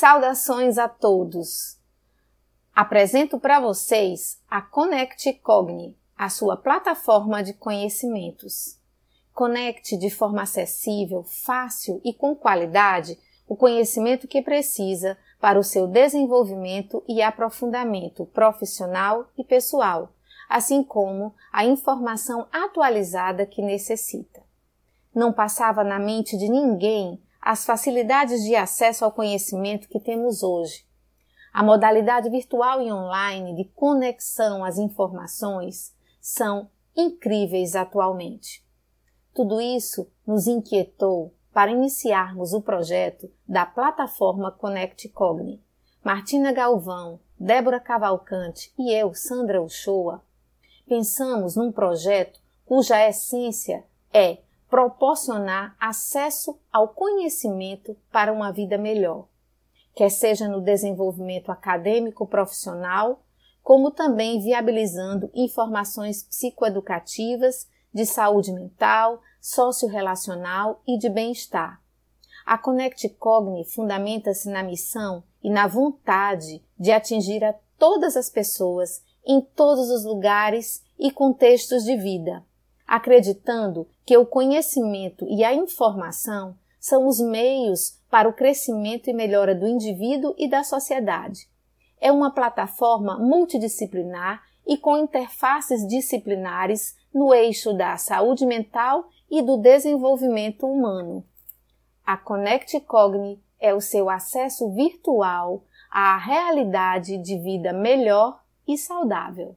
Saudações a todos! Apresento para vocês a Connect Cogni, a sua plataforma de conhecimentos. Conecte de forma acessível, fácil e com qualidade o conhecimento que precisa para o seu desenvolvimento e aprofundamento profissional e pessoal, assim como a informação atualizada que necessita. Não passava na mente de ninguém as facilidades de acesso ao conhecimento que temos hoje. A modalidade virtual e online de conexão às informações são incríveis atualmente. Tudo isso nos inquietou para iniciarmos o projeto da plataforma Connect Cogni. Martina Galvão, Débora Cavalcante e eu, Sandra Uchoa, pensamos num projeto cuja essência é proporcionar acesso ao conhecimento para uma vida melhor, quer seja no desenvolvimento acadêmico profissional, como também viabilizando informações psicoeducativas de saúde mental, sociorrelacional e de bem-estar. A Connect Cogni fundamenta-se na missão e na vontade de atingir a todas as pessoas em todos os lugares e contextos de vida, acreditando que o conhecimento e a informação são os meios para o crescimento e melhora do indivíduo e da sociedade. É uma plataforma multidisciplinar e com interfaces disciplinares no eixo da saúde mental e do desenvolvimento humano. A Connect Cogni é o seu acesso virtual à realidade de vida melhor e saudável.